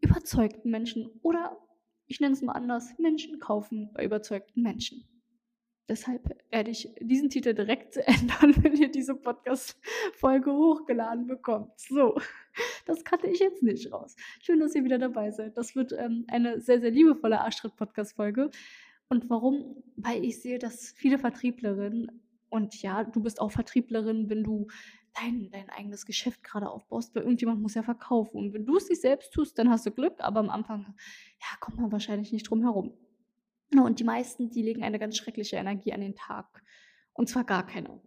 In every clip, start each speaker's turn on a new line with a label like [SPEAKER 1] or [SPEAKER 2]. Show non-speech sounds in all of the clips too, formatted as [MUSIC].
[SPEAKER 1] Überzeugten Menschen oder ich nenne es mal anders, Menschen kaufen bei überzeugten Menschen. Deshalb werde ich diesen Titel direkt [LAUGHS] ändern, wenn ihr diese Podcast-Folge hochgeladen bekommt. So, das kannte ich jetzt nicht raus. Schön, dass ihr wieder dabei seid. Das wird ähm, eine sehr, sehr liebevolle Arschtritt-Podcast-Folge. Und warum? Weil ich sehe, dass viele Vertrieblerinnen und ja, du bist auch Vertrieblerin, wenn du dein, dein eigenes Geschäft gerade aufbaust, weil irgendjemand muss ja verkaufen. Und wenn du es nicht selbst tust, dann hast du Glück, aber am Anfang, ja, kommt man wahrscheinlich nicht drum herum. Und die meisten, die legen eine ganz schreckliche Energie an den Tag. Und zwar gar keine.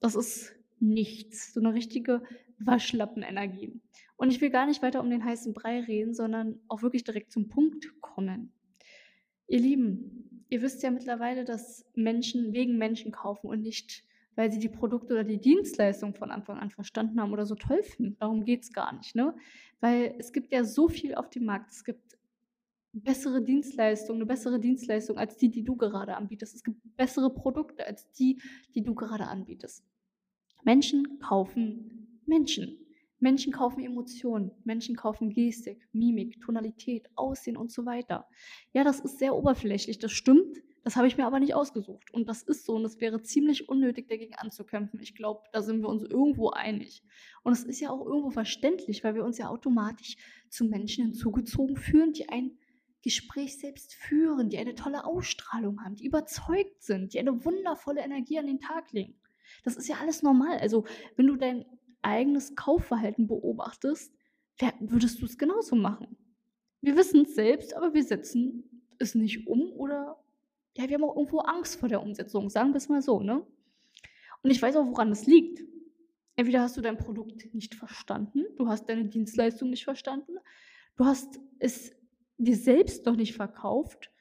[SPEAKER 1] Das ist nichts. So eine richtige Waschlappenenergie. Und ich will gar nicht weiter um den heißen Brei reden, sondern auch wirklich direkt zum Punkt kommen. Ihr Lieben, ihr wisst ja mittlerweile, dass Menschen wegen Menschen kaufen und nicht, weil sie die Produkte oder die Dienstleistung von Anfang an verstanden haben oder so toll finden. Darum geht es gar nicht. Ne? Weil es gibt ja so viel auf dem Markt. Es gibt bessere Dienstleistungen, eine bessere Dienstleistung als die, die du gerade anbietest. Es gibt bessere Produkte als die, die du gerade anbietest. Menschen kaufen Menschen. Menschen kaufen Emotionen, Menschen kaufen Gestik, Mimik, Tonalität, Aussehen und so weiter. Ja, das ist sehr oberflächlich, das stimmt. Das habe ich mir aber nicht ausgesucht. Und das ist so und es wäre ziemlich unnötig, dagegen anzukämpfen. Ich glaube, da sind wir uns irgendwo einig. Und es ist ja auch irgendwo verständlich, weil wir uns ja automatisch zu Menschen hinzugezogen fühlen, die ein Gespräch selbst führen, die eine tolle Ausstrahlung haben, die überzeugt sind, die eine wundervolle Energie an den Tag legen. Das ist ja alles normal. Also, wenn du dein eigenes Kaufverhalten beobachtest, würdest du es genauso machen. Wir wissen es selbst, aber wir setzen es nicht um oder ja, wir haben auch irgendwo Angst vor der Umsetzung, sagen wir es mal so, ne? Und ich weiß auch, woran es liegt. Entweder hast du dein Produkt nicht verstanden, du hast deine Dienstleistung nicht verstanden, du hast es dir selbst noch nicht verkauft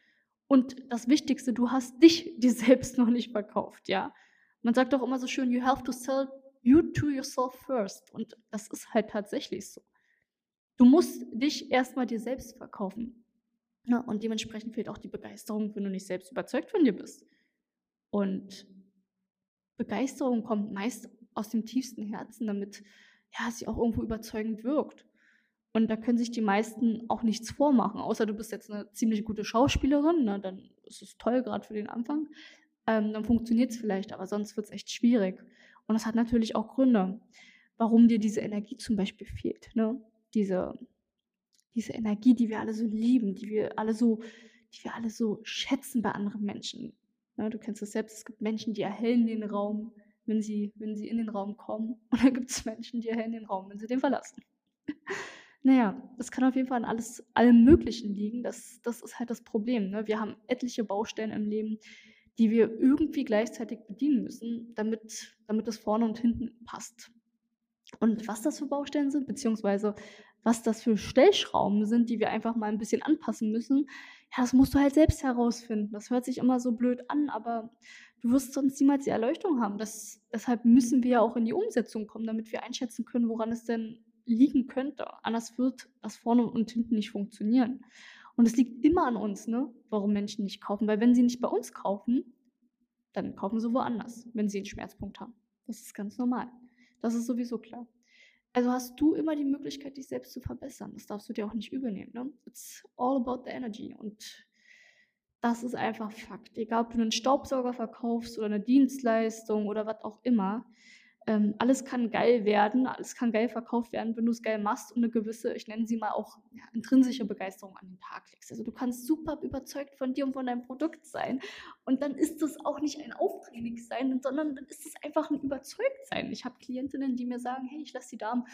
[SPEAKER 1] und das Wichtigste, du hast dich [LAUGHS] dir selbst noch nicht verkauft, ja? Man sagt doch immer so schön, you have to sell you to yourself first. Und das ist halt tatsächlich so. Du musst dich erstmal dir selbst verkaufen. Ja, und dementsprechend fehlt auch die Begeisterung, wenn du nicht selbst überzeugt von dir bist. Und Begeisterung kommt meist aus dem tiefsten Herzen, damit ja, sie auch irgendwo überzeugend wirkt. Und da können sich die meisten auch nichts vormachen, außer du bist jetzt eine ziemlich gute Schauspielerin, na, dann ist es toll, gerade für den Anfang. Ähm, dann funktioniert es vielleicht, aber sonst wird es echt schwierig. Und das hat natürlich auch Gründe, warum dir diese Energie zum Beispiel fehlt. Ne? Diese, diese Energie, die wir alle so lieben, die wir alle so, die wir alle so schätzen bei anderen Menschen. Ne? Du kennst das selbst, es gibt Menschen, die erhellen den Raum, wenn sie, wenn sie in den Raum kommen. [LAUGHS] Und dann gibt es Menschen, die erhellen den Raum, wenn sie den verlassen. [LAUGHS] Naja, das kann auf jeden Fall an alles, allem Möglichen liegen. Das, das ist halt das Problem. Ne? Wir haben etliche Baustellen im Leben, die wir irgendwie gleichzeitig bedienen müssen, damit, damit es vorne und hinten passt. Und was das für Baustellen sind, beziehungsweise was das für Stellschrauben sind, die wir einfach mal ein bisschen anpassen müssen, ja, das musst du halt selbst herausfinden. Das hört sich immer so blöd an, aber du wirst sonst niemals die Erleuchtung haben. Das, deshalb müssen wir ja auch in die Umsetzung kommen, damit wir einschätzen können, woran es denn liegen könnte. Anders wird das vorne und hinten nicht funktionieren. Und es liegt immer an uns, ne, warum Menschen nicht kaufen. Weil wenn sie nicht bei uns kaufen, dann kaufen sie woanders, wenn sie einen Schmerzpunkt haben. Das ist ganz normal. Das ist sowieso klar. Also hast du immer die Möglichkeit, dich selbst zu verbessern. Das darfst du dir auch nicht übernehmen. Ne? It's all about the energy. Und das ist einfach Fakt. Egal, ob du einen Staubsauger verkaufst oder eine Dienstleistung oder was auch immer. Ähm, alles kann geil werden, alles kann geil verkauft werden, wenn du es geil machst und eine gewisse, ich nenne sie mal auch ja, intrinsische Begeisterung an den Tag legst. Also du kannst super überzeugt von dir und von deinem Produkt sein und dann ist das auch nicht ein Aufdringlich sein, sondern dann ist es einfach ein Überzeugtsein. Ich habe Klientinnen, die mir sagen, hey, ich lasse die Damen,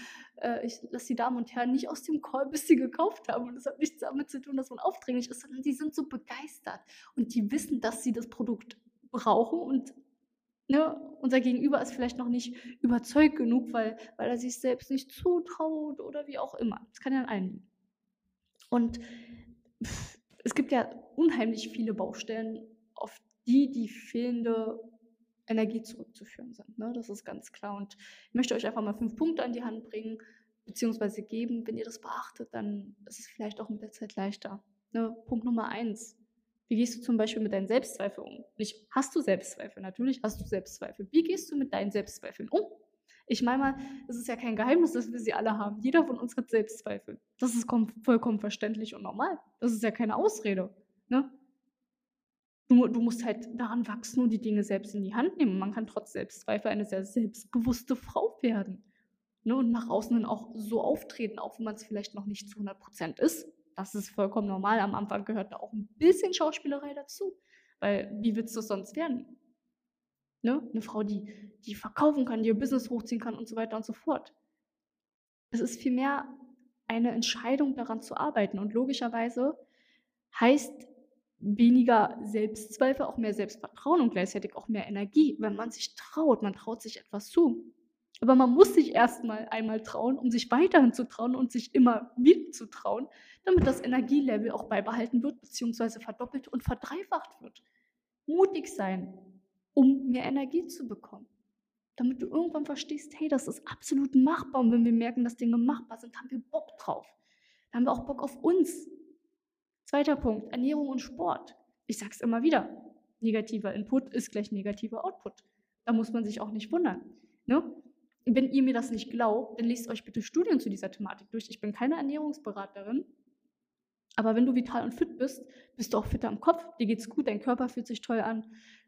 [SPEAKER 1] äh, ich lasse die Damen und Herren nicht aus dem Call, bis sie gekauft haben und das hat nichts damit zu tun, dass man aufdringlich ist, sondern die sind so begeistert und die wissen, dass sie das Produkt brauchen und ne, unser Gegenüber ist vielleicht noch nicht überzeugt genug, weil, weil er sich selbst nicht zutraut oder wie auch immer. Das kann ja an allen liegen. Und es gibt ja unheimlich viele Baustellen, auf die die fehlende Energie zurückzuführen sind. Ne? Das ist ganz klar. Und ich möchte euch einfach mal fünf Punkte an die Hand bringen, beziehungsweise geben. Wenn ihr das beachtet, dann ist es vielleicht auch mit der Zeit leichter. Ne? Punkt Nummer eins. Wie gehst du zum Beispiel mit deinen Selbstzweifeln um? Nicht, hast du Selbstzweifel? Natürlich hast du Selbstzweifel. Wie gehst du mit deinen Selbstzweifeln um? Ich meine mal, es ist ja kein Geheimnis, dass wir sie alle haben. Jeder von uns hat Selbstzweifel. Das ist vollkommen verständlich und normal. Das ist ja keine Ausrede. Ne? Du, du, musst halt daran wachsen und die Dinge selbst in die Hand nehmen. Man kann trotz Selbstzweifel eine sehr selbstbewusste Frau werden. Ne? Und nach außen dann auch so auftreten, auch wenn man es vielleicht noch nicht zu 100% ist. Das ist vollkommen normal. Am Anfang gehört da auch ein bisschen Schauspielerei dazu. Weil wie willst du es sonst werden? Ne? Eine Frau, die, die verkaufen kann, die ihr Business hochziehen kann und so weiter und so fort. Es ist vielmehr eine Entscheidung, daran zu arbeiten. Und logischerweise heißt weniger Selbstzweifel auch mehr Selbstvertrauen und gleichzeitig auch mehr Energie, wenn man sich traut. Man traut sich etwas zu. Aber man muss sich erstmal einmal trauen, um sich weiterhin zu trauen und sich immer wieder zu trauen, damit das Energielevel auch beibehalten wird, beziehungsweise verdoppelt und verdreifacht wird. Mutig sein, um mehr Energie zu bekommen. Damit du irgendwann verstehst, hey, das ist absolut machbar. Und wenn wir merken, dass Dinge machbar sind, haben wir Bock drauf. Dann haben wir auch Bock auf uns. Zweiter Punkt, Ernährung und Sport. Ich sage es immer wieder, negativer Input ist gleich negativer Output. Da muss man sich auch nicht wundern. Ne? Wenn ihr mir das nicht glaubt, dann lest euch bitte Studien zu dieser Thematik durch. Ich bin keine Ernährungsberaterin, aber wenn du vital und fit bist, bist du auch fitter im Kopf, dir geht's gut, dein Körper fühlt sich toll an,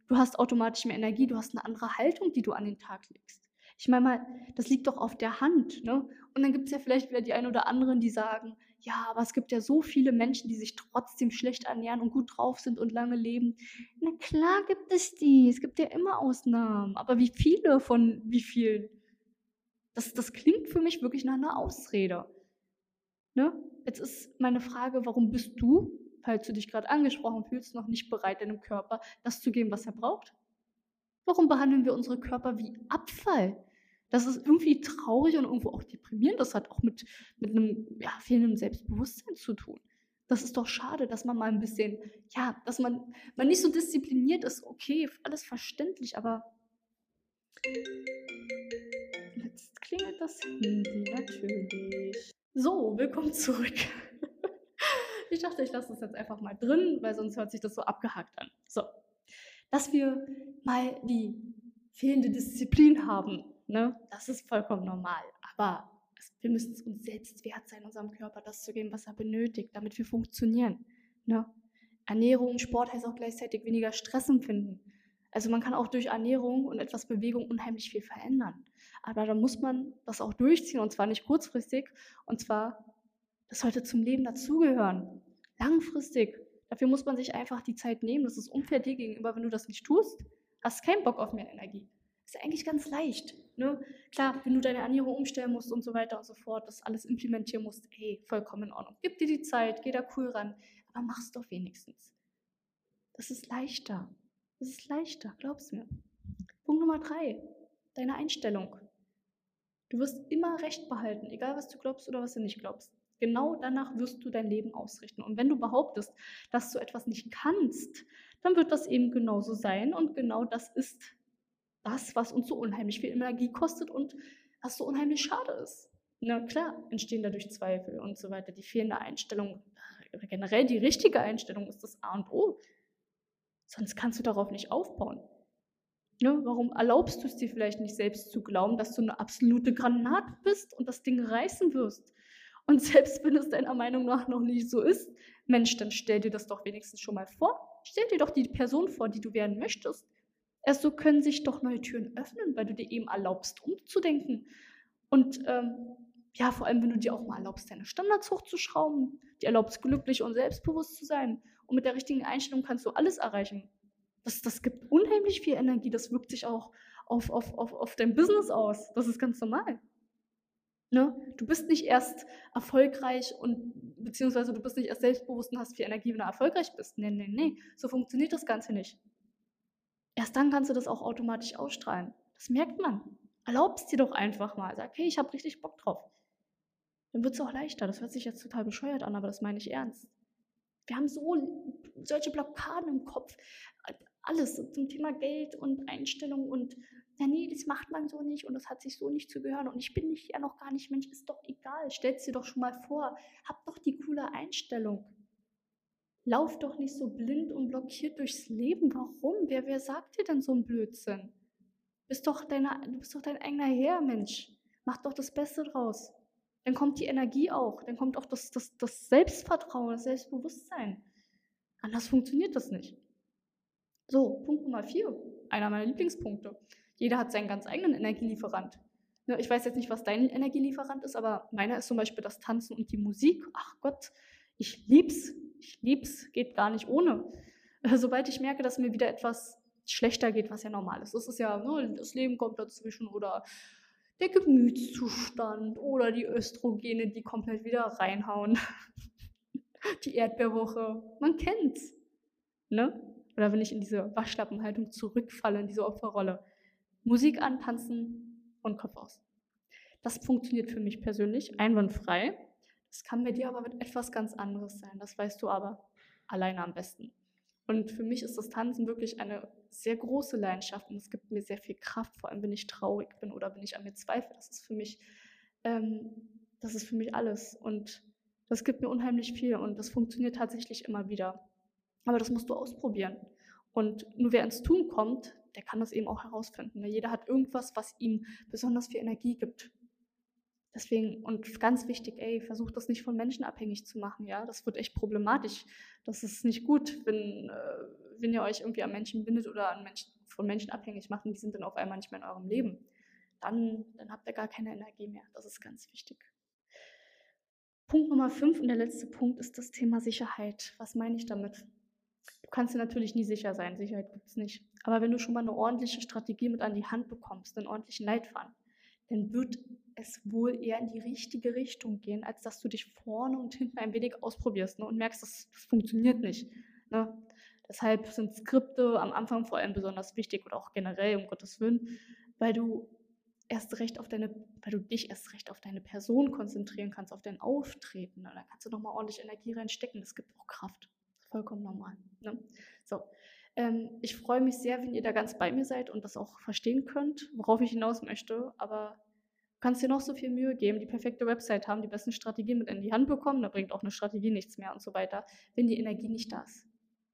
[SPEAKER 1] du hast automatisch mehr Energie, du hast eine andere Haltung, die du an den Tag legst. Ich meine mal, das liegt doch auf der Hand. Ne? Und dann gibt es ja vielleicht wieder die einen oder anderen, die sagen, ja, aber es gibt ja so viele Menschen, die sich trotzdem schlecht ernähren und gut drauf sind und lange leben. Na klar gibt es die. Es gibt ja immer Ausnahmen. Aber wie viele von wie vielen? Das, das klingt für mich wirklich nach einer Ausrede. Ne? Jetzt ist meine Frage, warum bist du falls du dich gerade angesprochen fühlst, noch nicht bereit, deinem Körper das zu geben, was er braucht? Warum behandeln wir unsere Körper wie Abfall? Das ist irgendwie traurig und irgendwo auch deprimierend. Das hat auch mit, mit einem ja, fehlenden Selbstbewusstsein zu tun. Das ist doch schade, dass man mal ein bisschen, ja, dass man, man nicht so diszipliniert ist. Okay, alles verständlich, aber jetzt klingelt das Handy natürlich. So, willkommen zurück. [LAUGHS] Ich dachte, ich lasse das jetzt einfach mal drin, weil sonst hört sich das so abgehakt an. So, dass wir mal die fehlende Disziplin haben, ne? das ist vollkommen normal. Aber wir müssen es uns selbst wert sein, unserem Körper das zu geben, was er benötigt, damit wir funktionieren. Ne? Ernährung, Sport heißt auch gleichzeitig weniger Stress empfinden. Also man kann auch durch Ernährung und etwas Bewegung unheimlich viel verändern. Aber da muss man das auch durchziehen und zwar nicht kurzfristig und zwar das sollte zum Leben dazugehören. Langfristig. Dafür muss man sich einfach die Zeit nehmen. Das ist unfair dir gegenüber, wenn du das nicht tust. Hast keinen Bock auf mehr Energie. Ist ja eigentlich ganz leicht. Ne? Klar, wenn du deine Ernährung umstellen musst und so weiter und so fort, das alles implementieren musst, hey, vollkommen in Ordnung. Gib dir die Zeit, geh da cool ran, aber mach's doch wenigstens. Das ist leichter. Das ist leichter, glaub's mir. Punkt Nummer drei, deine Einstellung. Du wirst immer Recht behalten, egal was du glaubst oder was du nicht glaubst. Genau danach wirst du dein Leben ausrichten. Und wenn du behauptest, dass du etwas nicht kannst, dann wird das eben genauso sein. Und genau das ist das, was uns so unheimlich viel Energie kostet und was so unheimlich schade ist. Na klar, entstehen dadurch Zweifel und so weiter. Die fehlende Einstellung, äh, generell die richtige Einstellung ist das A und O. Sonst kannst du darauf nicht aufbauen. Ne? Warum erlaubst du es dir vielleicht nicht selbst zu glauben, dass du eine absolute Granate bist und das Ding reißen wirst? Und [LAUGHS] selbst wenn es deiner Meinung nach noch nicht so ist, Mensch, dann stell dir das doch wenigstens schon mal vor. Stell dir doch die Person vor, die du werden möchtest. Erst so können sich doch neue Türen öffnen, weil du dir eben erlaubst, umzudenken. Und ähm, ja, vor allem, wenn du dir auch mal erlaubst, deine Standards hochzuschrauben, dir erlaubst, glücklich und selbstbewusst zu sein. Und mit der richtigen Einstellung kannst du alles erreichen. Das, das gibt unheimlich viel Energie. Das wirkt sich auch auf, auf, auf, auf dein Business aus. Das ist ganz normal. Ne? Du bist nicht erst erfolgreich und beziehungsweise du bist nicht erst selbstbewusst und hast viel Energie, wenn du erfolgreich bist. Nee, nee, nee. So funktioniert das Ganze nicht. Erst dann kannst du das auch automatisch ausstrahlen. Das merkt man. Erlaubst dir doch einfach mal. Sag, hey, ich habe richtig Bock drauf. dann wird es auch leichter. Das hört sich jetzt total bescheuert an, aber das meine ich ernst. Wir haben so solche Blockaden im Kopf. Alles zum Thema Geld und Einstellung und ja, nee, das macht man so nicht und das hat sich so nicht zu gehören und ich bin nicht ja noch gar nicht Mensch, ist doch egal. Stell's dir doch schon mal vor. Hab doch die coole Einstellung. Lauf doch nicht so blind und blockiert durchs Leben. Warum? Wer, wer sagt dir denn so einen Blödsinn? Bist doch deine, du bist doch dein eigener Herr, Mensch. Mach doch das Beste draus. Dann kommt die Energie auch. Dann kommt auch das, das, das Selbstvertrauen, das Selbstbewusstsein. Anders funktioniert das nicht. So, Punkt Nummer vier. Einer meiner Lieblingspunkte. Jeder hat seinen ganz eigenen Energielieferant. Ne, ich weiß jetzt nicht, was dein Energielieferant ist, aber meiner ist zum Beispiel das Tanzen und die Musik. Ach Gott, ich lieb's. Ich lieb's. Geht gar nicht ohne. Sobald ich merke, dass mir wieder etwas schlechter geht, was ja normal ist. Das ist ja, ne, das Leben kommt dazwischen oder der Gemütszustand oder die Östrogene, die komplett wieder reinhauen. [LAUGHS] die Erdbeerwoche. Man kennt's. Ne? Oder wenn ich in diese Waschlappenhaltung zurückfalle, in diese Opferrolle. Musik antanzen und Kopf aus. Das funktioniert für mich persönlich einwandfrei. Das kann bei dir aber mit etwas ganz anderes sein. Das weißt du aber alleine am besten. Und für mich ist das Tanzen wirklich eine sehr große Leidenschaft und es gibt mir sehr viel Kraft, vor allem wenn ich traurig bin oder wenn ich an mir zweifle. Das ist für mich, ähm, das ist für mich alles und das gibt mir unheimlich viel und das funktioniert tatsächlich immer wieder. Aber das musst du ausprobieren. Und nur wer ins Tun kommt, der kann das eben auch herausfinden. Ne? Jeder hat irgendwas, was ihm besonders viel Energie gibt. Deswegen, und ganz wichtig, ey, versucht das nicht von Menschen abhängig zu machen, ja. Das wird echt problematisch. Das ist nicht gut, wenn, äh, wenn ihr euch irgendwie an Menschen bindet oder an Menschen, von Menschen abhängig macht und die sind dann auf einmal nicht mehr in eurem Leben. Dann, dann habt ihr gar keine Energie mehr. Das ist ganz wichtig. Punkt Nummer fünf und der letzte Punkt ist das Thema Sicherheit. Was meine ich damit? Du kannst dir natürlich nie sicher sein, Sicherheit gibt es nicht. Aber wenn du schon mal eine ordentliche Strategie mit an die Hand bekommst, einen ordentlichen Leitfaden, dann wird es wohl eher in die richtige Richtung gehen, als dass du dich vorne und hinten ein wenig ausprobierst ne, und merkst, das, das funktioniert nicht. Ne? Deshalb sind Skripte am Anfang vor allem besonders wichtig oder auch generell, um Gottes Willen, weil du erst recht auf deine, weil du dich erst recht auf deine Person konzentrieren kannst, auf dein Auftreten. Ne? Da kannst du nochmal ordentlich Energie reinstecken. Das gibt auch Kraft vollkommen normal. Ne? So. Ähm, ich freue mich sehr, wenn ihr da ganz bei mir seid und das auch verstehen könnt, worauf ich hinaus möchte. Aber du kannst dir noch so viel Mühe geben, die perfekte Website haben, die besten Strategien mit in die Hand bekommen, da bringt auch eine Strategie nichts mehr und so weiter. Wenn die Energie nicht da ist,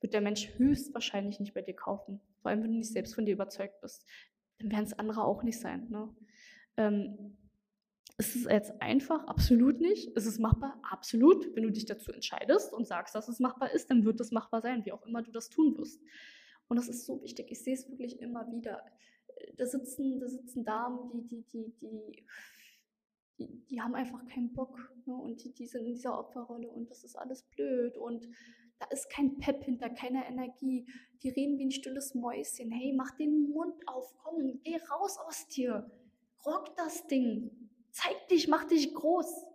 [SPEAKER 1] wird der Mensch höchstwahrscheinlich nicht bei dir kaufen. Vor allem, wenn du nicht selbst von dir überzeugt bist. Dann werden es andere auch nicht sein. Ne? Ähm, ist es jetzt einfach? Absolut nicht. Ist es machbar? Absolut. Wenn du dich dazu entscheidest und sagst, dass es machbar ist, dann wird es machbar sein, wie auch immer du das tun wirst. Und das ist so wichtig. Ich sehe es wirklich immer wieder. Da sitzen, da sitzen Damen, die, die, die, die, die, die haben einfach keinen Bock. Ne? Und die, die sind in dieser Opferrolle und das ist alles blöd. Und da ist kein Pep hinter, keine Energie. Die reden wie ein stilles Mäuschen. Hey, mach den Mund auf, komm, geh raus aus dir. Rock das Ding. Zeig dich, mach dich groß.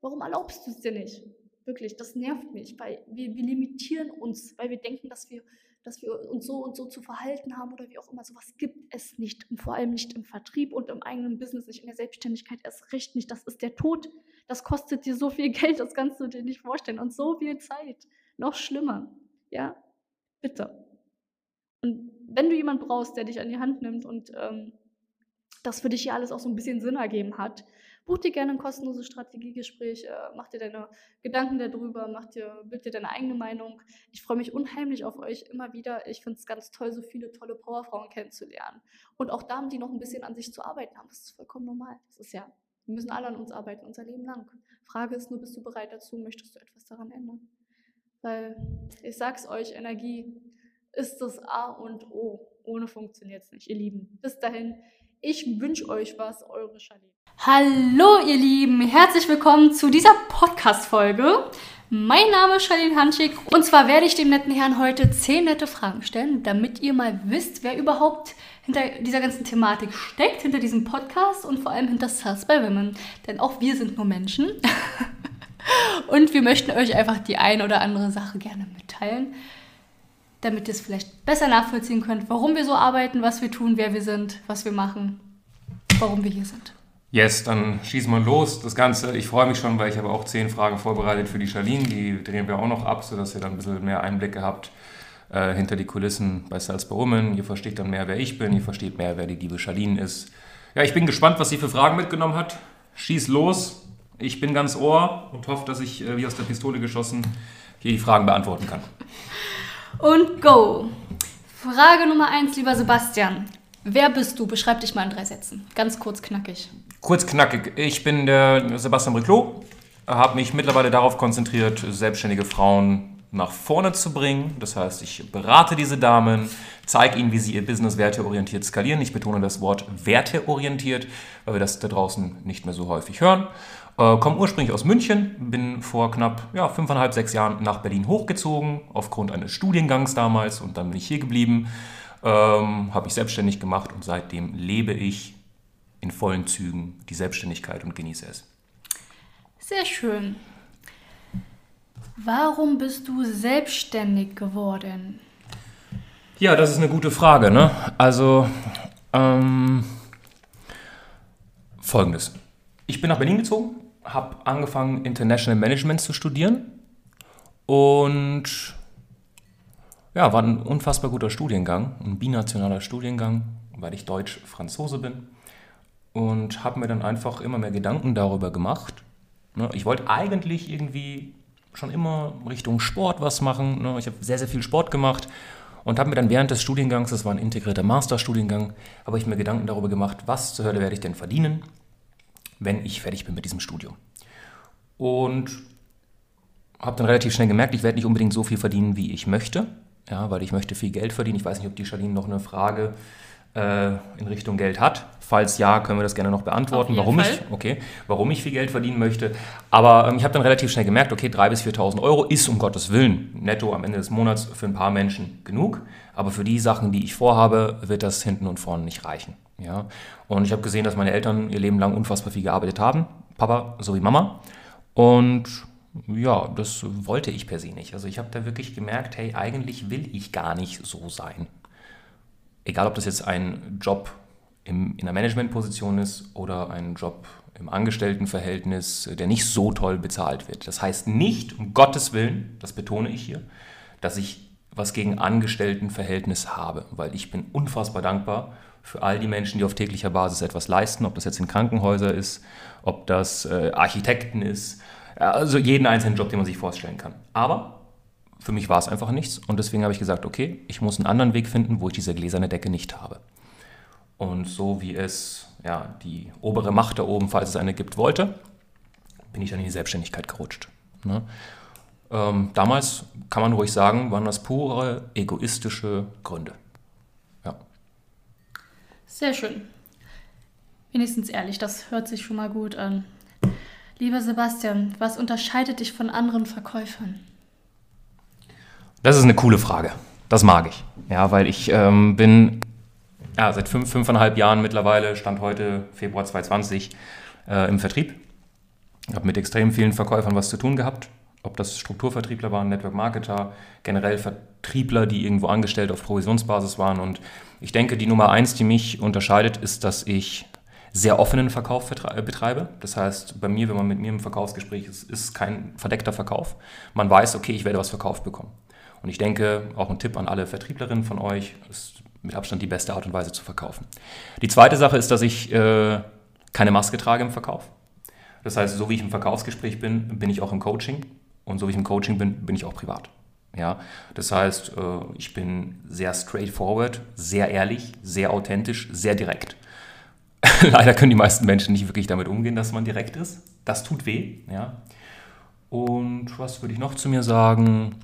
[SPEAKER 1] Warum erlaubst du es dir nicht? Wirklich, das nervt mich, weil wir, wir limitieren uns, weil wir denken, dass wir, dass wir uns so und so zu verhalten haben oder wie auch immer. Sowas gibt es nicht. Und vor allem nicht im Vertrieb und im eigenen Business, nicht in der Selbstständigkeit erst recht nicht. Das ist der Tod. Das kostet dir so viel [LAUGHS] Geld, das kannst du dir nicht vorstellen. Und so viel Zeit. Noch schlimmer. Ja, bitte. Und wenn du jemanden brauchst, der dich an die Hand nimmt und ähm, das für dich hier alles auch so ein bisschen Sinn ergeben hat, buch dir gerne ein kostenloses Strategiegespräch, äh, mach dir deine Gedanken darüber, mach dir, bild dir deine eigene Meinung. Ich freue mich unheimlich auf euch immer wieder. Ich finde es ganz toll, so viele tolle Powerfrauen kennenzulernen. Und auch Damen, die noch ein bisschen an sich zu arbeiten haben. Das ist vollkommen normal. Das ist ja, wir müssen alle an uns arbeiten, unser Leben lang. Frage ist nur, bist du bereit dazu? Möchtest du etwas daran ändern? Weil ich sag's euch, Energie ist das A und O. Ohne funktioniert es nicht, ihr Lieben. Bis dahin, ich wünsche euch was, eure Charlene.
[SPEAKER 2] Hallo ihr Lieben, herzlich willkommen zu dieser Podcast-Folge. Mein Name ist Charlene Hanschig und zwar werde ich dem netten Herrn heute zehn nette Fragen stellen, damit ihr mal wisst, wer überhaupt hinter dieser ganzen Thematik steckt, hinter diesem Podcast und vor allem hinter Sus by Women. Denn auch wir sind nur Menschen. [LAUGHS] und wir möchten euch einfach die ein oder andere Sache gerne mitteilen damit ihr es vielleicht besser nachvollziehen könnt, warum wir so arbeiten, was wir tun, wer wir sind, was wir machen, warum wir hier sind.
[SPEAKER 3] Yes, dann schießen wir los. Das Ganze, ich freue mich schon, weil ich habe auch zehn Fragen vorbereitet für die Charlene. Die drehen wir auch noch ab, sodass ihr dann ein bisschen mehr Einblicke habt äh, hinter die Kulissen bei by Women. Ihr versteht dann mehr, wer ich bin. Ihr versteht mehr, wer die liebe Charlene ist. Ja, ich bin gespannt, was sie für Fragen mitgenommen hat. Schieß los. Ich bin ganz Ohr und hoffe, dass ich äh, wie aus der Pistole geschossen hier die Fragen beantworten kann.
[SPEAKER 2] Und go! Frage Nummer eins, lieber Sebastian. Wer bist du? Beschreib dich mal in drei Sätzen. Ganz kurz, knackig.
[SPEAKER 3] Kurz knackig. Ich bin der Sebastian Briclot, habe mich mittlerweile darauf konzentriert, selbstständige Frauen nach vorne zu bringen. Das heißt, ich berate diese Damen, zeige ihnen, wie sie ihr Business werteorientiert skalieren. Ich betone das Wort werteorientiert, weil wir das da draußen nicht mehr so häufig hören. Äh, komme ursprünglich aus München, bin vor knapp ja, fünfeinhalb, sechs Jahren nach Berlin hochgezogen, aufgrund eines Studiengangs damals und dann bin ich hier geblieben, ähm, habe mich selbstständig gemacht und seitdem lebe ich in vollen Zügen die Selbstständigkeit und genieße es.
[SPEAKER 2] Sehr schön. Warum bist du selbstständig geworden?
[SPEAKER 3] Ja, das ist eine gute Frage. Ne? Also, ähm, folgendes. Ich bin nach Berlin gezogen, habe angefangen, International Management zu studieren und ja, war ein unfassbar guter Studiengang, ein binationaler Studiengang, weil ich Deutsch-Franzose bin und habe mir dann einfach immer mehr Gedanken darüber gemacht. Ne? Ich wollte eigentlich irgendwie schon immer Richtung Sport was machen. Ne? Ich habe sehr, sehr viel Sport gemacht und habe mir dann während des Studiengangs, das war ein integrierter Masterstudiengang, habe ich mir Gedanken darüber gemacht, was zur Hölle werde ich denn verdienen, wenn ich fertig bin mit diesem Studium. Und habe dann relativ schnell gemerkt, ich werde nicht unbedingt so viel verdienen, wie ich möchte, ja, weil ich möchte viel Geld verdienen. Ich weiß nicht, ob die Charlene noch eine Frage äh, in Richtung Geld hat. Falls ja, können wir das gerne noch beantworten, warum Fall. ich, okay, warum ich viel Geld verdienen möchte. Aber ähm, ich habe dann relativ schnell gemerkt, okay, 3.000 bis 4.000 Euro ist um Gottes Willen netto am Ende des Monats für ein paar Menschen genug. Aber für die Sachen, die ich vorhabe, wird das hinten und vorne nicht reichen. Ja? Und ich habe gesehen, dass meine Eltern ihr Leben lang unfassbar viel gearbeitet haben, Papa sowie Mama. Und ja, das wollte ich per se nicht. Also ich habe da wirklich gemerkt, hey, eigentlich will ich gar nicht so sein egal ob das jetzt ein Job im, in der Managementposition ist oder ein Job im Angestelltenverhältnis, der nicht so toll bezahlt wird. Das heißt nicht, um Gottes Willen, das betone ich hier, dass ich was gegen Angestelltenverhältnis habe, weil ich bin unfassbar dankbar für all die Menschen, die auf täglicher Basis etwas leisten, ob das jetzt in Krankenhäusern ist, ob das äh, Architekten ist, also jeden einzelnen Job, den man sich vorstellen kann. Aber für mich war es einfach nichts und deswegen habe ich gesagt, okay, ich muss einen anderen Weg finden, wo ich diese gläserne Decke nicht habe. Und so wie es ja, die obere Macht da oben, falls es eine gibt, wollte, bin ich dann in die Selbstständigkeit gerutscht. Ne? Ähm, damals kann man ruhig sagen, waren das pure egoistische Gründe. Ja.
[SPEAKER 2] Sehr schön. Wenigstens ehrlich, das hört sich schon mal gut an. Lieber Sebastian, was unterscheidet dich von anderen Verkäufern?
[SPEAKER 3] Das ist eine coole Frage. Das mag ich. Ja, weil ich ähm, bin ja, seit fünf, fünfeinhalb Jahren mittlerweile, Stand heute Februar 2020, äh, im Vertrieb. Ich habe mit extrem vielen Verkäufern was zu tun gehabt. Ob das Strukturvertriebler waren, Network Marketer, generell Vertriebler, die irgendwo angestellt auf Provisionsbasis waren. Und ich denke, die Nummer eins, die mich unterscheidet, ist, dass ich sehr offenen Verkauf betreibe. Das heißt, bei mir, wenn man mit mir im Verkaufsgespräch ist, ist kein verdeckter Verkauf. Man weiß, okay, ich werde was verkauft bekommen. Und ich denke, auch ein Tipp an alle Vertrieblerinnen von euch, ist mit Abstand die beste Art und Weise zu verkaufen. Die zweite Sache ist, dass ich äh, keine Maske trage im Verkauf. Das heißt, so wie ich im Verkaufsgespräch bin, bin ich auch im Coaching. Und so wie ich im Coaching bin, bin ich auch privat. Ja, das heißt, äh, ich bin sehr straightforward, sehr ehrlich, sehr authentisch, sehr direkt. [LAUGHS] Leider können die meisten Menschen nicht wirklich damit umgehen, dass man direkt ist. Das tut weh. Ja. Und was würde ich noch zu mir sagen?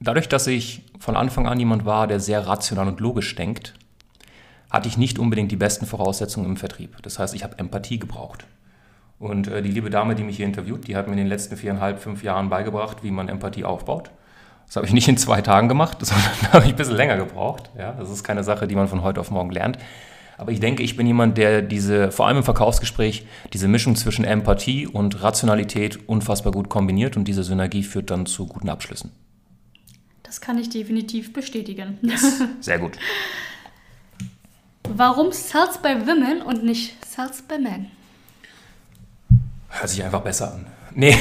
[SPEAKER 3] Dadurch, dass ich von Anfang an jemand war, der sehr rational und logisch denkt, hatte ich nicht unbedingt die besten Voraussetzungen im Vertrieb. Das heißt, ich habe Empathie gebraucht. Und äh, die liebe Dame, die mich hier interviewt, die hat mir in den letzten viereinhalb, fünf Jahren beigebracht, wie man Empathie aufbaut. Das habe ich nicht in zwei Tagen gemacht, [LAUGHS] sondern da habe ich ein bisschen länger gebraucht. Ja, das ist keine Sache, die man von heute auf morgen lernt. Aber ich denke, ich bin jemand, der diese, vor allem im Verkaufsgespräch, diese Mischung zwischen Empathie und Rationalität unfassbar gut kombiniert und diese Synergie führt dann zu guten Abschlüssen.
[SPEAKER 2] Das kann ich definitiv bestätigen. [LAUGHS]
[SPEAKER 3] Sehr gut.
[SPEAKER 2] Warum Sales by Women und nicht Sales by Men?
[SPEAKER 3] Hört sich einfach besser an. Nee.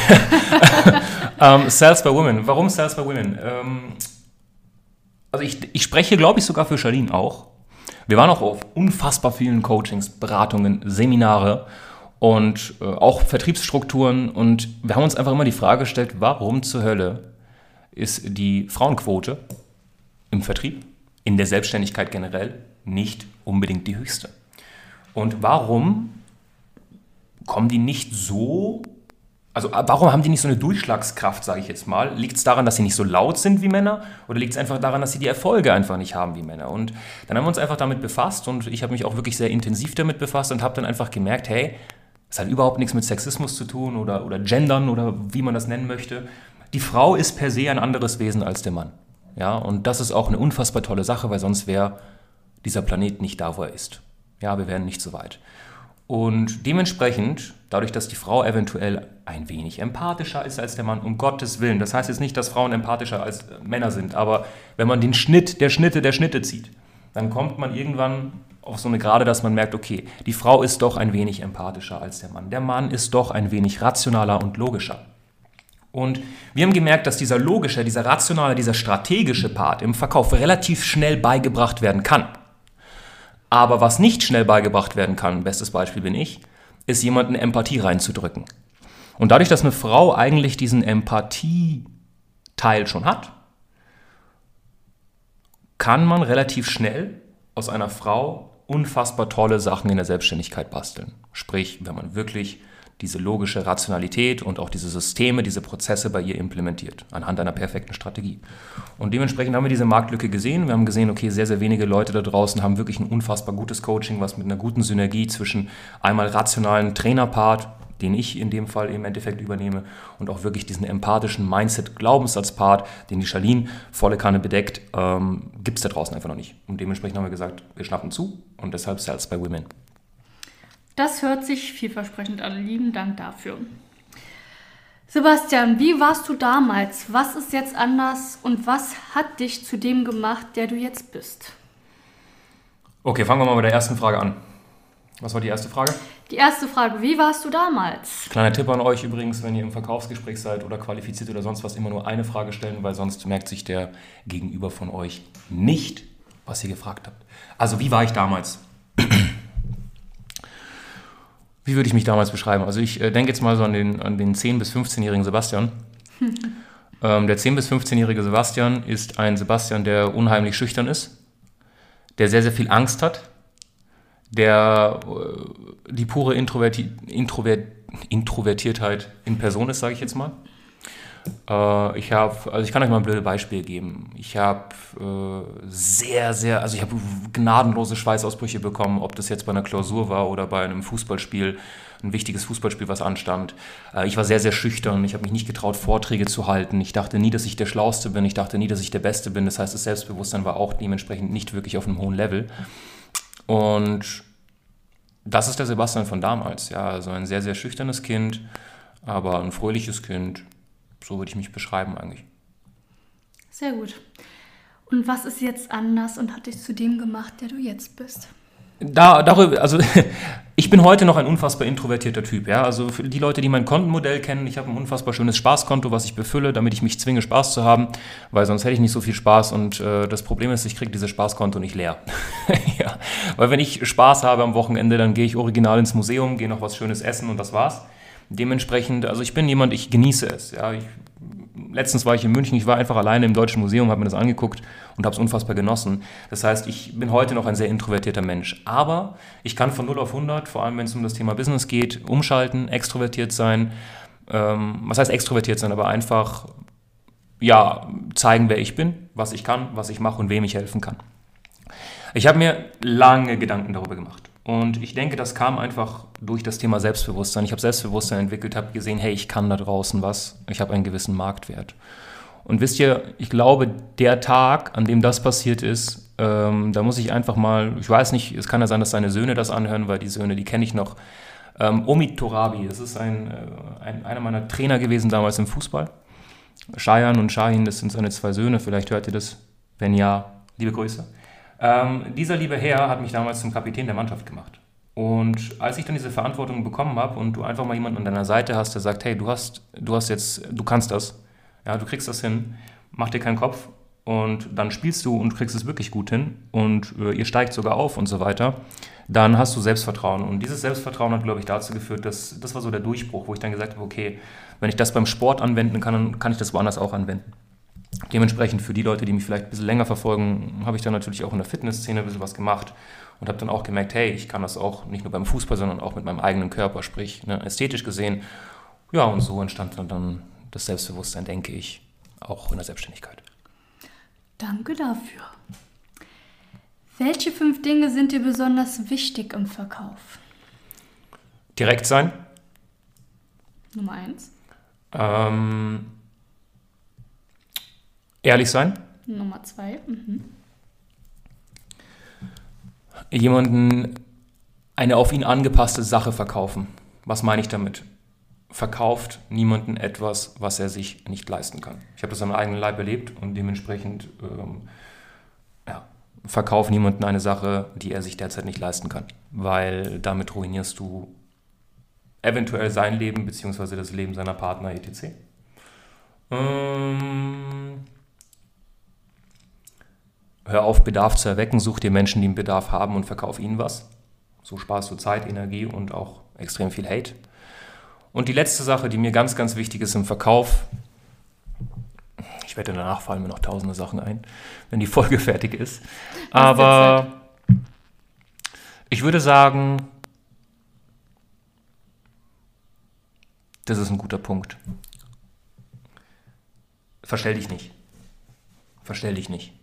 [SPEAKER 3] [LAUGHS] ähm, Sales by Women. Warum Sales by Women? Ähm, also ich, ich spreche, glaube ich, sogar für Charlene auch. Wir waren auch auf unfassbar vielen Coachings, Beratungen, Seminare und äh, auch Vertriebsstrukturen. Und wir haben uns einfach immer die Frage gestellt, warum zur Hölle ist die Frauenquote im Vertrieb, in der Selbstständigkeit generell, nicht unbedingt die höchste? Und warum kommen die nicht so also warum haben die nicht so eine Durchschlagskraft, sage ich jetzt mal? Liegt es daran, dass sie nicht so laut sind wie Männer oder liegt es einfach daran, dass sie die Erfolge einfach nicht haben wie Männer? Und dann haben wir uns einfach damit befasst und ich habe mich auch wirklich sehr intensiv damit befasst und habe dann einfach gemerkt, hey, es hat überhaupt nichts mit Sexismus zu tun oder, oder Gendern oder wie man das nennen möchte. Die Frau ist per se ein anderes Wesen als der Mann. Ja, und das ist auch eine unfassbar tolle Sache, weil sonst wäre dieser Planet nicht da, wo er ist. Ja, wir wären nicht so weit. Und dementsprechend, dadurch, dass die Frau eventuell ein wenig empathischer ist als der Mann, um Gottes Willen, das heißt jetzt nicht, dass Frauen empathischer als Männer sind, aber wenn man den Schnitt der Schnitte der Schnitte zieht, dann kommt man irgendwann auf so eine Gerade, dass man merkt, okay, die Frau ist doch ein wenig empathischer als der Mann. Der Mann ist doch ein wenig rationaler und logischer. Und wir haben gemerkt, dass dieser logische, dieser rationale, dieser strategische Part im Verkauf relativ schnell beigebracht werden kann. Aber was nicht schnell beigebracht werden kann, bestes Beispiel bin ich, ist jemanden Empathie reinzudrücken. Und dadurch, dass eine Frau eigentlich diesen Empathie-Teil schon hat, kann man relativ schnell aus einer Frau unfassbar tolle Sachen in der Selbstständigkeit basteln. Sprich, wenn man wirklich diese logische Rationalität und auch diese Systeme, diese Prozesse bei ihr implementiert, anhand einer perfekten Strategie. Und dementsprechend haben wir diese Marktlücke gesehen. Wir haben gesehen, okay, sehr, sehr wenige Leute da draußen haben wirklich ein unfassbar gutes Coaching, was mit einer guten Synergie zwischen einmal rationalen Trainerpart, den ich in dem Fall im Endeffekt übernehme, und auch wirklich diesen empathischen Mindset-Glaubenssatzpart, den die Charlene volle Kanne bedeckt, ähm, gibt es da draußen einfach noch nicht. Und dementsprechend haben wir gesagt, wir schnappen zu und deshalb Sales by Women.
[SPEAKER 2] Das hört sich vielversprechend an. Lieben Dank dafür. Sebastian, wie warst du damals? Was ist jetzt anders und was hat dich zu dem gemacht, der du jetzt bist?
[SPEAKER 3] Okay, fangen wir mal mit der ersten Frage an. Was war die erste Frage?
[SPEAKER 2] Die erste Frage, wie warst du damals?
[SPEAKER 3] Kleiner Tipp an euch übrigens, wenn ihr im Verkaufsgespräch seid oder qualifiziert oder sonst was, immer nur eine Frage stellen, weil sonst merkt sich der Gegenüber von euch nicht, was ihr gefragt habt. Also, wie war ich damals? Wie würde ich mich damals beschreiben? Also ich äh, denke jetzt mal so an den, an den 10- bis 15-jährigen Sebastian. [LAUGHS] ähm, der 10- bis 15-jährige Sebastian ist ein Sebastian, der unheimlich schüchtern ist, der sehr, sehr viel Angst hat, der äh, die pure Introverti Introvert Introvertiertheit in Person ist, sage ich jetzt mal. Äh, ich habe, also ich kann euch mal ein blödes Beispiel geben. Ich habe äh, sehr, sehr, also ich habe gnadenlose Schweißausbrüche bekommen, ob das jetzt bei einer Klausur war oder bei einem Fußballspiel, ein wichtiges Fußballspiel, was anstand. Äh, ich war sehr, sehr schüchtern. Ich habe mich nicht getraut, Vorträge zu halten. Ich dachte nie, dass ich der Schlauste bin. Ich dachte nie, dass ich der Beste bin. Das heißt, das Selbstbewusstsein war auch dementsprechend nicht wirklich auf einem hohen Level. Und das ist der Sebastian von damals. Ja, also ein sehr, sehr schüchternes Kind, aber ein fröhliches Kind, so würde ich mich beschreiben eigentlich.
[SPEAKER 2] Sehr gut. Und was ist jetzt anders und hat dich zu dem gemacht, der du jetzt bist?
[SPEAKER 3] Da, darüber, also [LAUGHS] ich bin heute noch ein unfassbar introvertierter Typ. Ja? Also für die Leute, die mein Kontenmodell kennen, ich habe ein unfassbar schönes Spaßkonto, was ich befülle, damit ich mich zwinge, Spaß zu haben, weil sonst hätte ich nicht so viel Spaß. Und äh, das Problem ist, ich kriege dieses Spaßkonto nicht leer. [LAUGHS] ja. Weil wenn ich Spaß habe am Wochenende, dann gehe ich original ins Museum, gehe noch was Schönes essen und das war's. Dementsprechend, also ich bin jemand, ich genieße es. Ja. Ich, letztens war ich in München, ich war einfach alleine im Deutschen Museum, habe mir das angeguckt und habe es unfassbar genossen. Das heißt, ich bin heute noch ein sehr introvertierter Mensch. Aber ich kann von 0 auf 100, vor allem wenn es um das Thema Business geht, umschalten, extrovertiert sein. Ähm, was heißt extrovertiert sein? Aber einfach, ja, zeigen, wer ich bin, was ich kann, was ich mache und wem ich helfen kann. Ich habe mir lange Gedanken darüber gemacht. Und ich denke, das kam einfach durch das Thema Selbstbewusstsein. Ich habe Selbstbewusstsein entwickelt, habe gesehen, hey, ich kann da draußen was, ich habe einen gewissen Marktwert. Und wisst ihr, ich glaube, der Tag, an dem das passiert ist, ähm, da muss ich einfach mal, ich weiß nicht, es kann ja sein, dass seine Söhne das anhören, weil die Söhne, die kenne ich noch. Ähm, Omid Torabi, das ist ein, äh, ein, einer meiner Trainer gewesen damals im Fußball. Shayan und Shahin, das sind seine zwei Söhne, vielleicht hört ihr das. Wenn ja, liebe Grüße. Ähm, dieser liebe Herr hat mich damals zum Kapitän der Mannschaft gemacht. Und als ich dann diese Verantwortung bekommen habe und du einfach mal jemanden an deiner Seite hast, der sagt, hey, du hast, du hast jetzt, du kannst das, ja, du kriegst das hin, mach dir keinen Kopf und dann spielst du und kriegst es wirklich gut hin und äh, ihr steigt sogar auf und so weiter, dann hast du Selbstvertrauen. Und dieses Selbstvertrauen hat, glaube ich, dazu geführt, dass das war so der Durchbruch, wo ich dann gesagt habe, okay, wenn ich das beim Sport anwenden kann, dann kann ich das woanders auch anwenden. Dementsprechend für die Leute, die mich vielleicht ein bisschen länger verfolgen, habe ich dann natürlich auch in der Fitnessszene ein bisschen was gemacht und habe dann auch gemerkt, hey, ich kann das auch nicht nur beim Fußball, sondern auch mit meinem eigenen Körper, sprich ne, ästhetisch gesehen. Ja, und so entstand dann, dann das Selbstbewusstsein, denke ich, auch in der Selbstständigkeit.
[SPEAKER 2] Danke dafür. Welche fünf Dinge sind dir besonders wichtig im Verkauf?
[SPEAKER 3] Direkt sein.
[SPEAKER 2] Nummer eins.
[SPEAKER 3] Ähm, ehrlich sein.
[SPEAKER 2] Nummer zwei. Mhm.
[SPEAKER 3] Jemanden eine auf ihn angepasste Sache verkaufen. Was meine ich damit? Verkauft niemanden etwas, was er sich nicht leisten kann. Ich habe das am eigenen Leib erlebt und dementsprechend ähm, ja, verkauf niemanden eine Sache, die er sich derzeit nicht leisten kann, weil damit ruinierst du eventuell sein Leben bzw. das Leben seiner Partner etc. Ähm, hör auf, Bedarf zu erwecken, such dir Menschen, die einen Bedarf haben und verkauf ihnen was. So sparst du Zeit, Energie und auch extrem viel Hate. Und die letzte Sache, die mir ganz, ganz wichtig ist im Verkauf, ich werde danach fallen mir noch tausende Sachen ein, wenn die Folge [LAUGHS] fertig ist. Aber ich würde sagen, das ist ein guter Punkt. Verstell dich nicht. Verstell dich nicht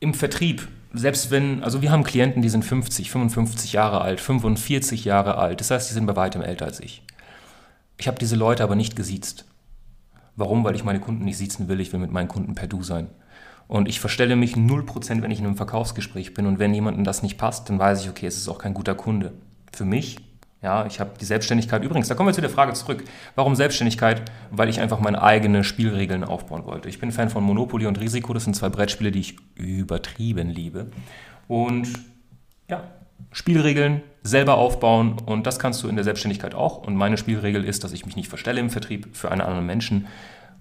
[SPEAKER 3] im Vertrieb, selbst wenn, also wir haben Klienten, die sind 50, 55 Jahre alt, 45 Jahre alt, das heißt, die sind bei weitem älter als ich. Ich habe diese Leute aber nicht gesiezt. Warum? Weil ich meine Kunden nicht siezen will, ich will mit meinen Kunden per Du sein. Und ich verstelle mich 0%, wenn ich in einem Verkaufsgespräch bin und wenn jemandem das nicht passt, dann weiß ich, okay, es ist auch kein guter Kunde. Für mich ja, ich habe die Selbstständigkeit. Übrigens, da kommen wir zu der Frage zurück. Warum Selbstständigkeit? Weil ich einfach meine eigenen Spielregeln aufbauen wollte. Ich bin Fan von Monopoly und Risiko. Das sind zwei Brettspiele, die ich übertrieben liebe. Und ja, Spielregeln selber aufbauen und das kannst du in der Selbstständigkeit auch. Und meine Spielregel ist, dass ich mich nicht verstelle im Vertrieb für einen anderen Menschen,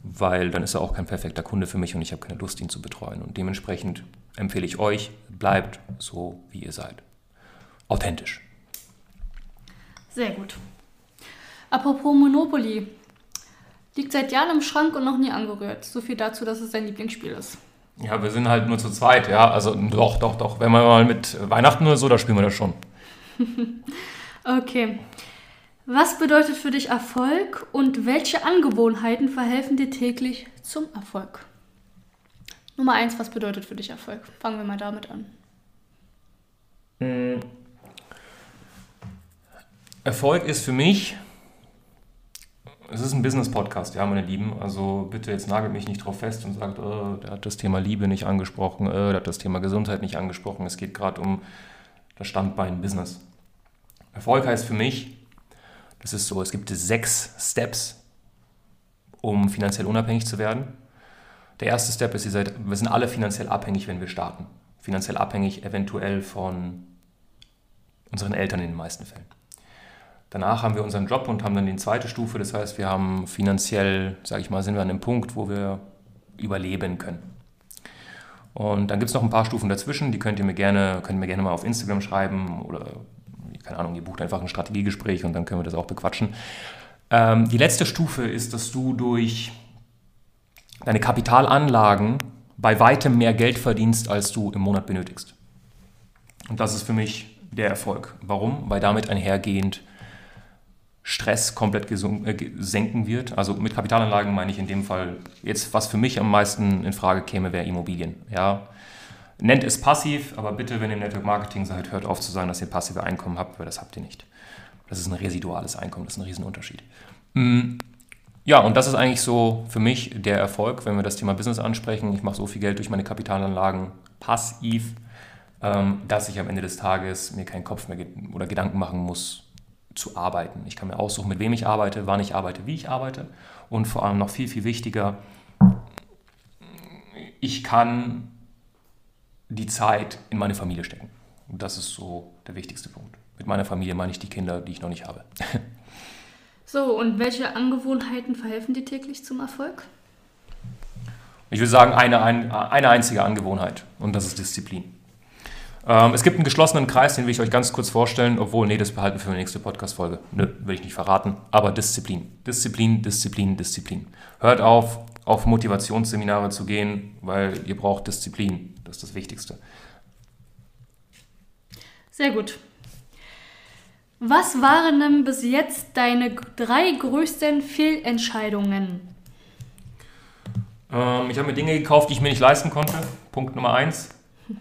[SPEAKER 3] weil dann ist er auch kein perfekter Kunde für mich und ich habe keine Lust, ihn zu betreuen. Und dementsprechend empfehle ich euch, bleibt so, wie ihr seid. Authentisch.
[SPEAKER 2] Sehr gut. Apropos Monopoly. Liegt seit Jahren im Schrank und noch nie angerührt. So viel dazu, dass es dein Lieblingsspiel ist.
[SPEAKER 3] Ja, wir sind halt nur zu zweit, ja. Also doch, doch, doch. Wenn wir mal mit Weihnachten oder so, da spielen wir das schon. [LAUGHS]
[SPEAKER 2] okay. Was bedeutet für dich Erfolg und welche Angewohnheiten verhelfen dir täglich zum Erfolg? Nummer eins, was bedeutet für dich Erfolg? Fangen wir mal damit an.
[SPEAKER 3] Hm. Erfolg ist für mich, es ist ein Business-Podcast, ja, meine Lieben. Also bitte jetzt nagelt mich nicht drauf fest und sagt, oh, der hat das Thema Liebe nicht angesprochen, oh, der hat das Thema Gesundheit nicht angesprochen. Es geht gerade um das Standbein Business. Erfolg heißt für mich, das ist so, es gibt sechs Steps, um finanziell unabhängig zu werden. Der erste Step ist, seid, wir sind alle finanziell abhängig, wenn wir starten. Finanziell abhängig eventuell von unseren Eltern in den meisten Fällen. Danach haben wir unseren Job und haben dann die zweite Stufe. Das heißt, wir haben finanziell, sage ich mal, sind wir an einem Punkt, wo wir überleben können. Und dann gibt es noch ein paar Stufen dazwischen, die könnt ihr mir gerne, könnt ihr mir gerne mal auf Instagram schreiben oder, keine Ahnung, ihr bucht einfach ein Strategiegespräch und dann können wir das auch bequatschen. Ähm, die letzte Stufe ist, dass du durch deine Kapitalanlagen bei weitem mehr Geld verdienst, als du im Monat benötigst. Und das ist für mich der Erfolg. Warum? Weil damit einhergehend Stress komplett äh, senken wird. Also mit Kapitalanlagen meine ich in dem Fall jetzt, was für mich am meisten in Frage käme, wäre Immobilien. Ja. Nennt es passiv, aber bitte, wenn ihr im Network Marketing seid, hört auf zu sagen, dass ihr passive Einkommen habt, weil das habt ihr nicht. Das ist ein residuales Einkommen, das ist ein Riesenunterschied. Mm, ja, und das ist eigentlich so für mich der Erfolg, wenn wir das Thema Business ansprechen. Ich mache so viel Geld durch meine Kapitalanlagen passiv, ähm, dass ich am Ende des Tages mir keinen Kopf mehr oder Gedanken machen muss, zu arbeiten. Ich kann mir aussuchen, mit wem ich arbeite, wann ich arbeite, wie ich arbeite. Und vor allem noch viel, viel wichtiger, ich kann die Zeit in meine Familie stecken. Und das ist so der wichtigste Punkt. Mit meiner Familie meine ich die Kinder, die ich noch nicht habe. [LAUGHS]
[SPEAKER 2] So, und welche Angewohnheiten verhelfen dir täglich zum Erfolg?
[SPEAKER 3] Ich würde sagen, eine, eine einzige Angewohnheit und das ist Disziplin. Ähm, es gibt einen geschlossenen Kreis, den will ich euch ganz kurz vorstellen, obwohl, nee, das behalten wir für die nächste Podcast-Folge. Nö, will ich nicht verraten, aber Disziplin. Disziplin, Disziplin, Disziplin. Hört auf, auf Motivationsseminare zu gehen, weil ihr braucht Disziplin. Das ist das Wichtigste.
[SPEAKER 2] Sehr gut. Was waren denn bis jetzt deine drei größten Fehlentscheidungen?
[SPEAKER 3] Ähm, ich habe mir Dinge gekauft, die ich mir nicht leisten konnte. Punkt Nummer eins.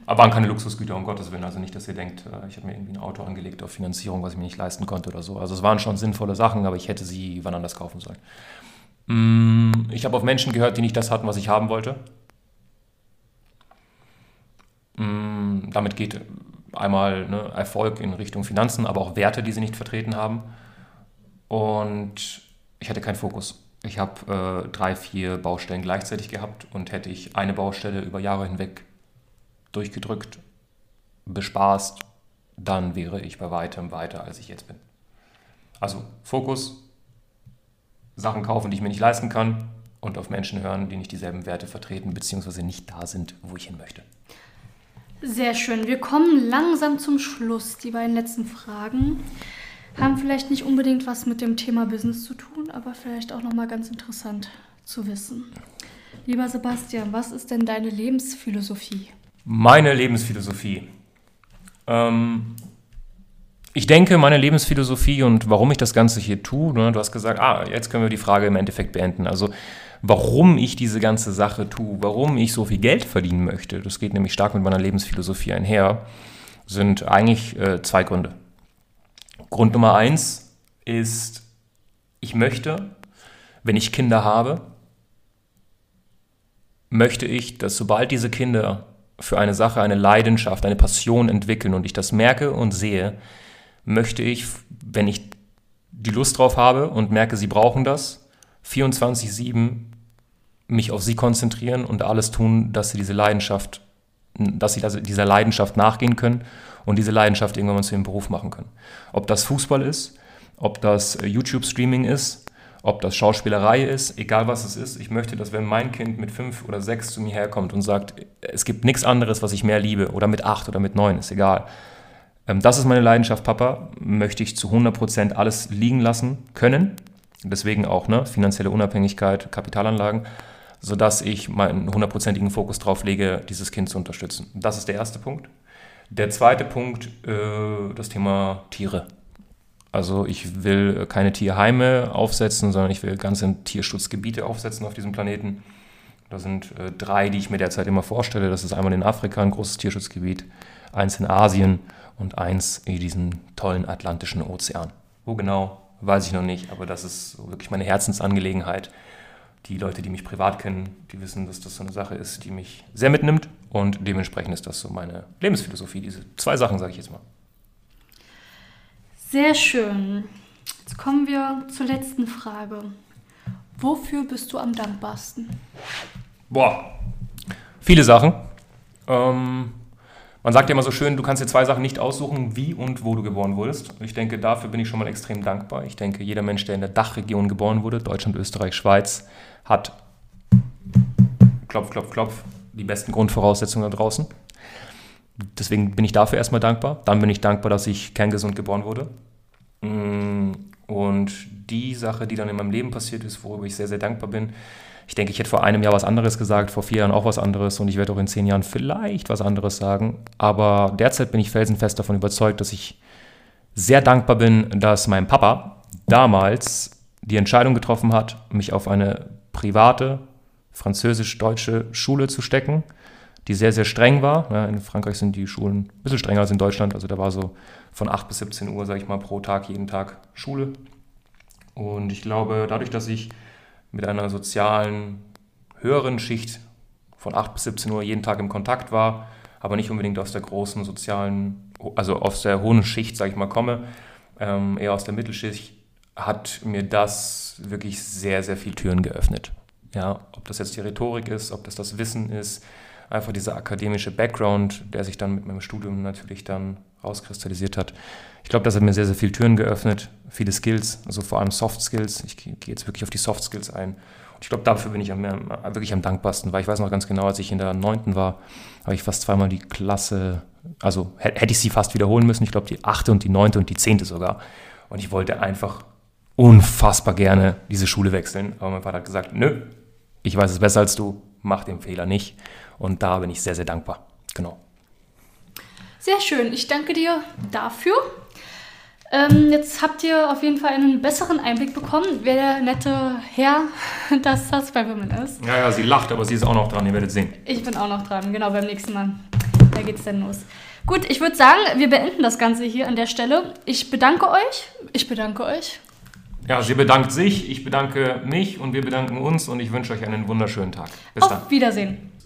[SPEAKER 3] Aber waren keine Luxusgüter, um Gottes Willen. Also nicht, dass ihr denkt, äh, ich habe mir irgendwie ein Auto angelegt auf Finanzierung, was ich mir nicht leisten konnte oder so. Also es waren schon sinnvolle Sachen, aber ich hätte sie wann anders kaufen sollen. Mm, ich habe auf Menschen gehört, die nicht das hatten, was ich haben wollte. Mm, damit geht einmal ne, Erfolg in Richtung Finanzen, aber auch Werte, die sie nicht vertreten haben. Und ich hatte keinen Fokus. Ich habe äh, drei, vier Baustellen gleichzeitig gehabt und hätte ich eine Baustelle über Jahre hinweg durchgedrückt, bespaßt, dann wäre ich bei weitem weiter, als ich jetzt bin. Also Fokus, Sachen kaufen, die ich mir nicht leisten kann und auf Menschen hören, die nicht dieselben Werte vertreten, beziehungsweise nicht da sind, wo ich hin möchte.
[SPEAKER 2] Sehr schön. Wir kommen langsam zum Schluss. Die beiden letzten Fragen haben vielleicht nicht unbedingt was mit dem Thema Business zu tun, aber vielleicht auch nochmal ganz interessant zu wissen. Lieber Sebastian, was ist denn deine Lebensphilosophie?
[SPEAKER 3] Meine Lebensphilosophie. Ähm, ich denke, meine Lebensphilosophie und warum ich das Ganze hier tue, ne, du hast gesagt, ah, jetzt können wir die Frage im Endeffekt beenden. Also warum ich diese ganze Sache tue, warum ich so viel Geld verdienen möchte, das geht nämlich stark mit meiner Lebensphilosophie einher, sind eigentlich äh, zwei Gründe. Grund Nummer eins ist, ich möchte, wenn ich Kinder habe, möchte ich, dass sobald diese Kinder für eine Sache eine Leidenschaft, eine Passion entwickeln und ich das merke und sehe, möchte ich, wenn ich die Lust drauf habe und merke, sie brauchen das, 24-7 mich auf sie konzentrieren und alles tun, dass sie diese Leidenschaft, dass sie dieser Leidenschaft nachgehen können und diese Leidenschaft irgendwann mal zu ihrem Beruf machen können. Ob das Fußball ist, ob das äh, YouTube-Streaming ist, ob das Schauspielerei ist, egal was es ist. Ich möchte, dass wenn mein Kind mit fünf oder sechs zu mir herkommt und sagt, es gibt nichts anderes, was ich mehr liebe, oder mit acht oder mit neun, ist egal. Ähm, das ist meine Leidenschaft, Papa. Möchte ich zu 100% alles liegen lassen können. Deswegen auch ne, finanzielle Unabhängigkeit, Kapitalanlagen, sodass ich meinen hundertprozentigen Fokus darauf lege, dieses Kind zu unterstützen. Das ist der erste Punkt. Der zweite Punkt, äh, das Thema Tiere. Also ich will keine Tierheime aufsetzen, sondern ich will ganze Tierschutzgebiete aufsetzen auf diesem Planeten. Da sind äh, drei, die ich mir derzeit immer vorstelle. Das ist einmal in Afrika ein großes Tierschutzgebiet, eins in Asien und eins in diesem tollen Atlantischen Ozean. Wo genau, weiß ich noch nicht, aber das ist wirklich meine Herzensangelegenheit. Die Leute, die mich privat kennen, die wissen, dass das so eine Sache ist, die mich sehr mitnimmt und dementsprechend ist das so meine Lebensphilosophie. Diese zwei Sachen, sage ich jetzt mal.
[SPEAKER 2] Sehr schön. Jetzt kommen wir zur letzten Frage. Wofür bist du am dankbarsten?
[SPEAKER 3] Boah, viele Sachen. Ähm, man sagt ja immer so schön, du kannst dir zwei Sachen nicht aussuchen, wie und wo du geboren wurdest. Ich denke, dafür bin ich schon mal extrem dankbar. Ich denke, jeder Mensch, der in der Dachregion geboren wurde, Deutschland, Österreich, Schweiz, hat klopf, klopf, klopf, die besten Grundvoraussetzungen da draußen. Deswegen bin ich dafür erstmal dankbar. Dann bin ich dankbar, dass ich kerngesund geboren wurde. Mm, und die Sache, die dann in meinem Leben passiert ist, worüber ich sehr, sehr dankbar bin, ich denke, ich hätte vor einem Jahr was anderes gesagt, vor vier Jahren auch was anderes und ich werde auch in zehn Jahren vielleicht was anderes sagen. Aber derzeit bin ich felsenfest davon überzeugt, dass ich sehr dankbar bin, dass mein Papa damals die Entscheidung getroffen hat, mich auf eine private französisch-deutsche Schule zu stecken die sehr, sehr streng war. Ja, in Frankreich sind die Schulen ein bisschen strenger als in Deutschland. Also da war so von 8 bis 17 Uhr, sage ich mal, pro Tag, jeden Tag Schule. Und ich glaube, dadurch, dass ich mit einer sozialen, höheren Schicht von 8 bis 17 Uhr jeden Tag im Kontakt war, aber nicht unbedingt aus der großen sozialen, also aus der hohen Schicht, sage ich mal, komme, ähm, eher aus der Mittelschicht, hat mir das wirklich sehr, sehr viel Türen geöffnet. Ja, ob das jetzt die Rhetorik ist, ob das das Wissen ist, einfach dieser akademische Background, der sich dann mit meinem Studium natürlich dann rauskristallisiert hat. Ich glaube, das hat mir sehr, sehr viele Türen geöffnet, viele Skills, also vor allem Soft Skills. Ich gehe jetzt wirklich auf die Soft Skills ein. Und ich glaube, dafür bin ich am, wirklich am dankbarsten, weil ich weiß noch ganz genau, als ich in der neunten war, habe ich fast zweimal die Klasse, also hätte ich sie fast wiederholen müssen. Ich glaube, die achte und die neunte und die zehnte sogar. Und ich wollte einfach unfassbar gerne diese Schule wechseln. Aber mein Vater hat gesagt, nö, ich weiß es besser als du, mach den Fehler nicht. Und da bin ich sehr, sehr dankbar. Genau.
[SPEAKER 1] Sehr schön. Ich danke dir dafür. Ähm, jetzt habt ihr auf jeden Fall einen besseren Einblick bekommen, wer der nette Herr, [LAUGHS] das das bei Women ist.
[SPEAKER 3] Ja, ja, sie lacht, aber sie ist auch noch dran, ihr werdet sehen.
[SPEAKER 1] Ich bin auch noch dran, genau, beim nächsten Mal. Da geht's dann los. Gut, ich würde sagen, wir beenden das Ganze hier an der Stelle. Ich bedanke euch. Ich bedanke euch.
[SPEAKER 3] Ja, sie bedankt sich, ich bedanke mich und wir bedanken uns und ich wünsche euch einen wunderschönen Tag.
[SPEAKER 1] Bis Auf dann. Auf Wiedersehen.